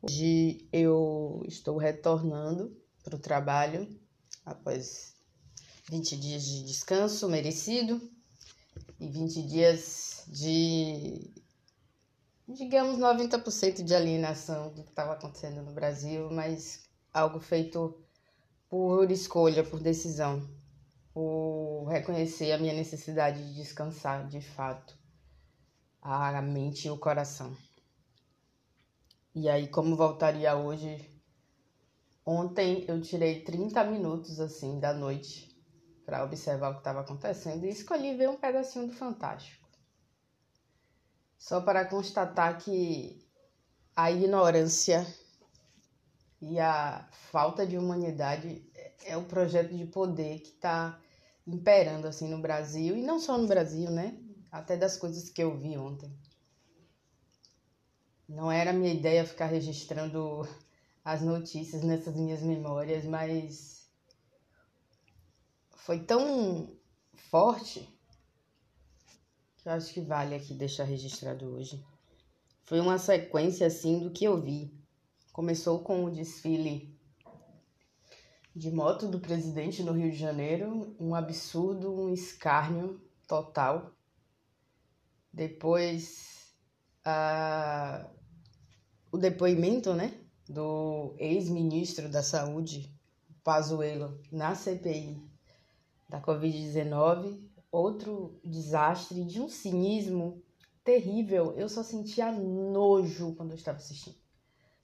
Hoje eu estou retornando para o trabalho após 20 dias de descanso merecido e 20 dias de, digamos, 90% de alienação do que estava acontecendo no Brasil, mas algo feito por escolha, por decisão, por reconhecer a minha necessidade de descansar de fato a mente e o coração. E aí, como voltaria hoje? Ontem eu tirei 30 minutos assim da noite para observar o que estava acontecendo e escolhi ver um pedacinho do Fantástico. Só para constatar que a ignorância e a falta de humanidade é o projeto de poder que está imperando assim no Brasil e não só no Brasil, né? Até das coisas que eu vi ontem. Não era minha ideia ficar registrando as notícias nessas minhas memórias, mas foi tão forte que eu acho que vale aqui deixar registrado hoje. Foi uma sequência assim do que eu vi. Começou com o desfile de moto do presidente no Rio de Janeiro, um absurdo, um escárnio total. Depois, a, o depoimento né, do ex-ministro da Saúde, Pazuello, na CPI da Covid-19, outro desastre de um cinismo terrível. Eu só sentia nojo quando eu estava assistindo.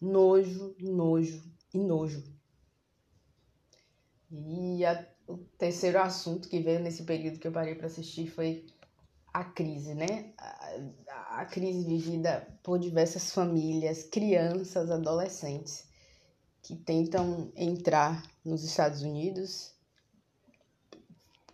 Nojo, nojo e nojo. E a, o terceiro assunto que veio nesse período que eu parei para assistir foi a crise, né? A, a, crise vivida por diversas famílias, crianças, adolescentes que tentam entrar nos Estados Unidos,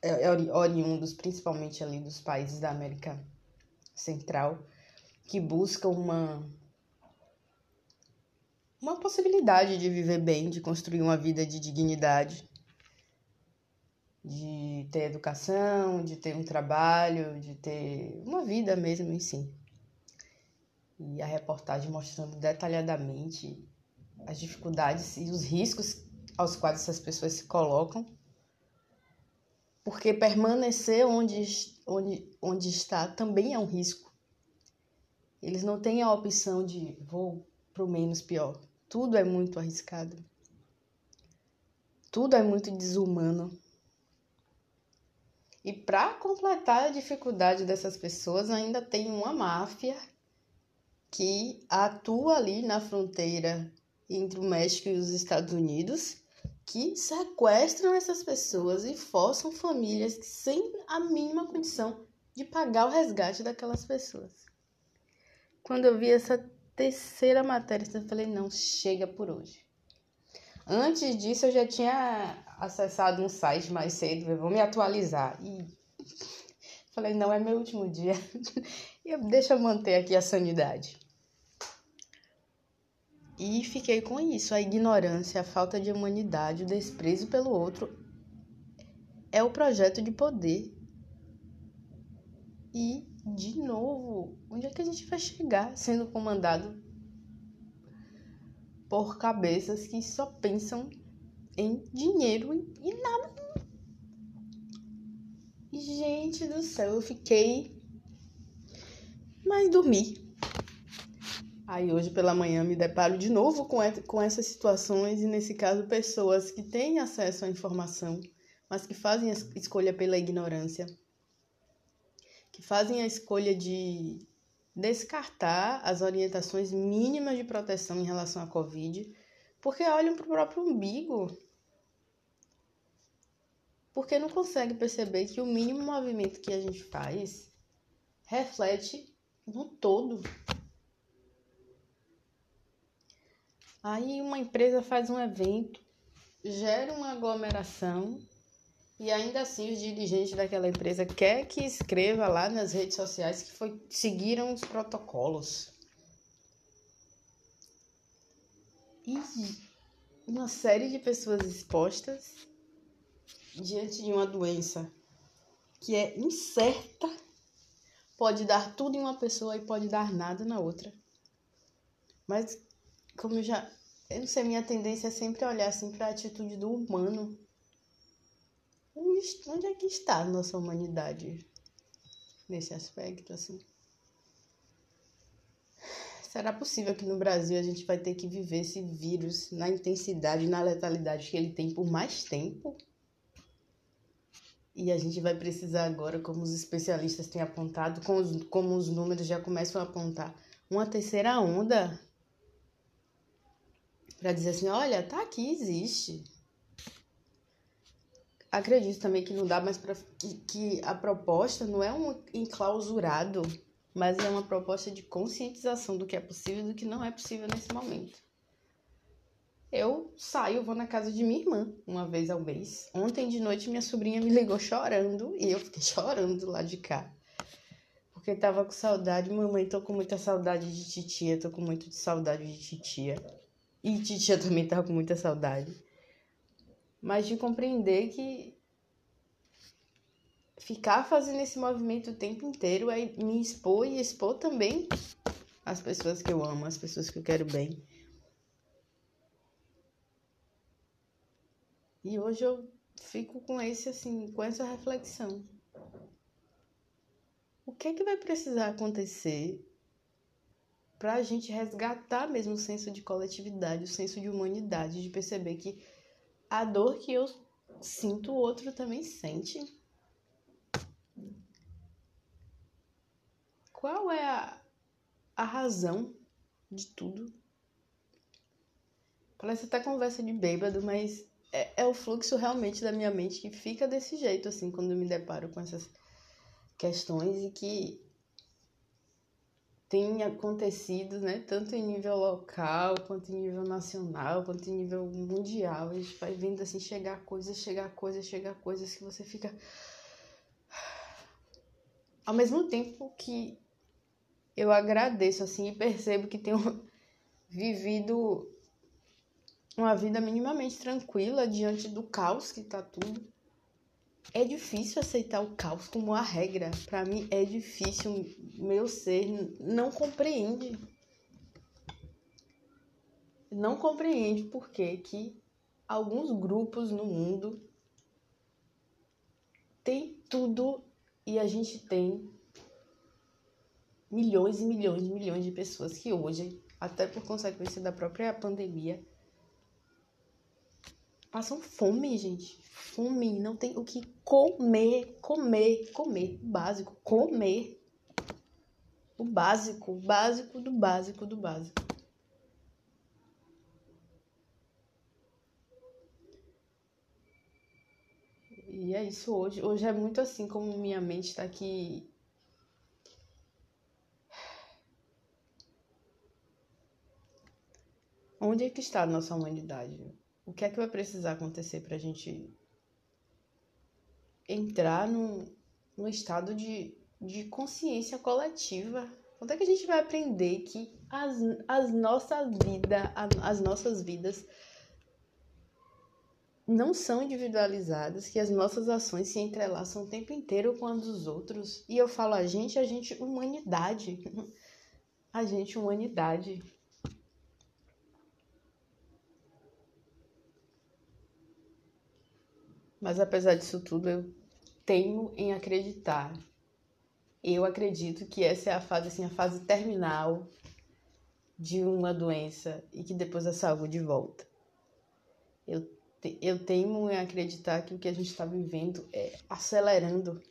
é, é oriundos principalmente ali dos países da América Central, que buscam uma uma possibilidade de viver bem, de construir uma vida de dignidade de ter educação, de ter um trabalho, de ter uma vida mesmo em si. E a reportagem mostrando detalhadamente as dificuldades e os riscos aos quais essas pessoas se colocam. Porque permanecer onde, onde, onde está também é um risco. Eles não têm a opção de vou para o menos pior. Tudo é muito arriscado. Tudo é muito desumano. E para completar a dificuldade dessas pessoas, ainda tem uma máfia que atua ali na fronteira entre o México e os Estados Unidos, que sequestram essas pessoas e forçam famílias sem a mínima condição de pagar o resgate daquelas pessoas. Quando eu vi essa terceira matéria, eu falei: não, chega por hoje. Antes disso, eu já tinha acessado um site mais cedo, eu vou me atualizar. E falei, não, é meu último dia. e deixa eu manter aqui a sanidade. E fiquei com isso, a ignorância, a falta de humanidade, o desprezo pelo outro é o projeto de poder. E, de novo, onde é que a gente vai chegar sendo comandado por cabeças que só pensam em dinheiro e nada. Gente do céu, eu fiquei. Mas dormi. Aí hoje pela manhã me deparo de novo com, com essas situações e nesse caso pessoas que têm acesso à informação, mas que fazem a escolha pela ignorância, que fazem a escolha de descartar as orientações mínimas de proteção em relação à Covid, porque olham para o próprio umbigo. Porque não consegue perceber que o mínimo movimento que a gente faz reflete no todo. Aí uma empresa faz um evento, gera uma aglomeração e ainda assim os dirigentes daquela empresa quer que escreva lá nas redes sociais que foi, seguiram os protocolos. E uma série de pessoas expostas diante de uma doença que é incerta, pode dar tudo em uma pessoa e pode dar nada na outra. Mas, como eu já. Eu não sei, minha tendência é sempre olhar assim para a atitude do humano. Onde é que está a nossa humanidade nesse aspecto, assim? Será possível que no Brasil a gente vai ter que viver esse vírus na intensidade, na letalidade que ele tem por mais tempo? E a gente vai precisar agora, como os especialistas têm apontado, como os, números já começam a apontar, uma terceira onda para dizer assim, olha, tá aqui, existe. Acredito também que não dá mais para que, que a proposta não é um enclausurado, mas é uma proposta de conscientização do que é possível e do que não é possível nesse momento. Eu saio, vou na casa de minha irmã uma vez ao mês. Ontem de noite minha sobrinha me ligou chorando e eu fiquei chorando do lado de cá. Porque tava com saudade, mamãe, tô com muita saudade de titia, tô com muito de saudade de titia. E titia também tava com muita saudade. Mas de compreender que ficar fazendo esse movimento o tempo inteiro é me expor e expor também as pessoas que eu amo, as pessoas que eu quero bem. E hoje eu fico com esse assim, com essa reflexão. O que é que vai precisar acontecer para a gente resgatar mesmo o senso de coletividade, o senso de humanidade, de perceber que a dor que eu sinto, o outro também sente? Qual é a, a razão de tudo? Parece até conversa de bêbado, mas é, é, o fluxo realmente da minha mente que fica desse jeito, assim, quando eu me deparo com essas questões e que tem acontecido, né, tanto em nível local, quanto em nível nacional, quanto em nível mundial. A gente vai vendo, assim, chegar coisas, chegar coisas, chegar coisas que você fica... Ao mesmo tempo que eu agradeço, assim, e percebo que tenho vivido uma vida minimamente tranquila diante do caos que tá tudo. É difícil aceitar o caos como a regra. Para mim é difícil. Meu ser não compreende. Não compreende por que que alguns grupos no mundo tem tudo e a gente tem milhões e milhões e milhões de pessoas que hoje, até por consequência da própria pandemia, passam fome, gente. Fome, não tem o que comer, comer, comer, o básico, comer. O básico, o básico do básico do básico. E é isso hoje. Hoje é muito assim como minha mente está aqui. Onde é que está a nossa humanidade? O que é que vai precisar acontecer para a gente entrar num, num estado de, de consciência coletiva? Quando é que a gente vai aprender que as, as nossas vidas, as nossas vidas não são individualizadas, que as nossas ações se entrelaçam o tempo inteiro com as dos outros. E eu falo a gente, a gente humanidade. A gente humanidade. Mas apesar disso tudo, eu tenho em acreditar. Eu acredito que essa é a fase assim, a fase terminal de uma doença e que depois a saúde volta. Eu, eu tenho em acreditar que o que a gente está vivendo é acelerando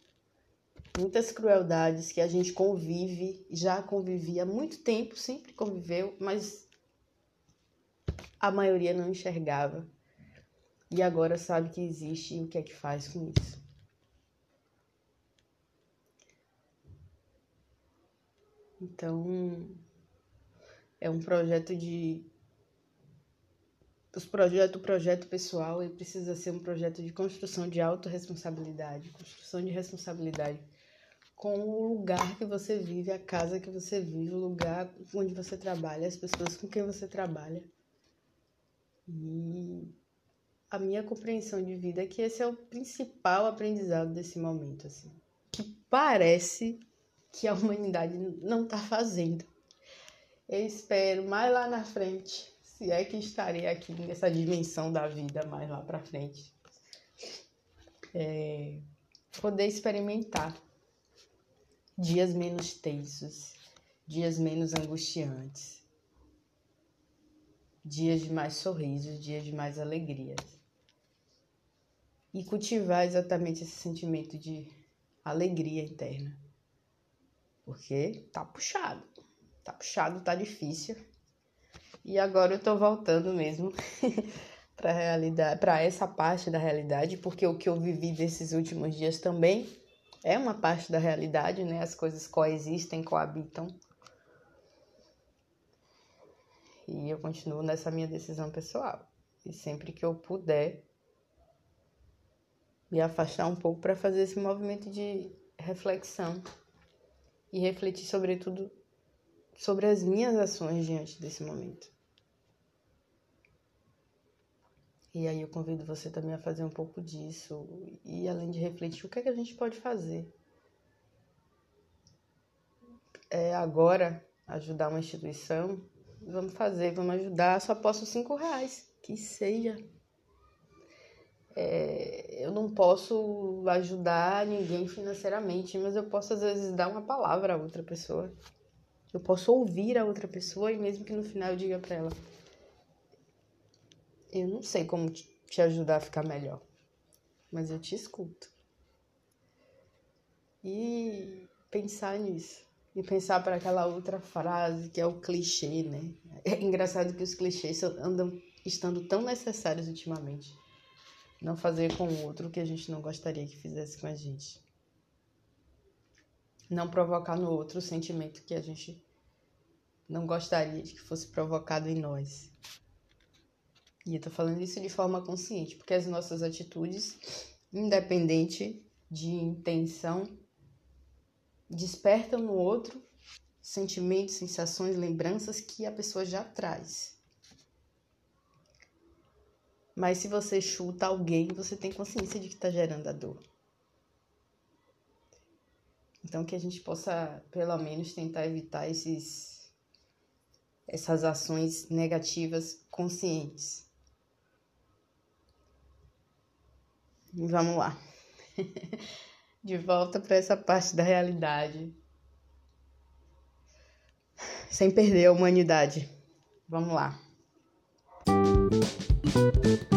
muitas crueldades que a gente convive, já convivia há muito tempo, sempre conviveu, mas a maioria não enxergava e agora sabe que existe e o que é que faz com isso. Então, é um projeto de. Os projeto, o projeto pessoal ele precisa ser um projeto de construção de autorresponsabilidade, construção de responsabilidade com o lugar que você vive, a casa que você vive, o lugar onde você trabalha, as pessoas com quem você trabalha. E a minha compreensão de vida é que esse é o principal aprendizado desse momento, assim. Que parece que a humanidade não está fazendo. Eu espero mais lá na frente, se é que estarei aqui nessa dimensão da vida mais lá para frente, é, poder experimentar dias menos tensos, dias menos angustiantes, dias de mais sorrisos, dias de mais alegrias. E cultivar exatamente esse sentimento de alegria interna. Porque tá puxado. Tá puxado, tá difícil. E agora eu tô voltando mesmo para realidade, para essa parte da realidade, porque o que eu vivi desses últimos dias também é uma parte da realidade, né? As coisas coexistem, coabitam. E eu continuo nessa minha decisão pessoal. E sempre que eu puder me afastar um pouco para fazer esse movimento de reflexão e refletir sobretudo sobre as minhas ações diante desse momento. E aí eu convido você também a fazer um pouco disso e além de refletir, o que é que a gente pode fazer? É agora ajudar uma instituição, vamos fazer, vamos ajudar, só posso cinco reais, que seja. É, eu não posso ajudar ninguém financeiramente, mas eu posso às vezes dar uma palavra a outra pessoa. Eu posso ouvir a outra pessoa e mesmo que no final eu diga para ela, eu não sei como te ajudar a ficar melhor, mas eu te escuto. E pensar nisso. E pensar para aquela outra frase que é o clichê, né? É engraçado que os clichês andam estando tão necessários ultimamente. Não fazer com o outro o que a gente não gostaria que fizesse com a gente. Não provocar no outro o sentimento que a gente não gostaria de que fosse provocado em nós. E eu tô falando isso de forma consciente, porque as nossas atitudes, independente de intenção, despertam no outro sentimentos, sensações, lembranças que a pessoa já traz. Mas se você chuta alguém, você tem consciência de que está gerando a dor. Então que a gente possa, pelo menos, tentar evitar esses, essas ações negativas conscientes. Vamos lá. De volta para essa parte da realidade. Sem perder a humanidade. Vamos lá. Thank you.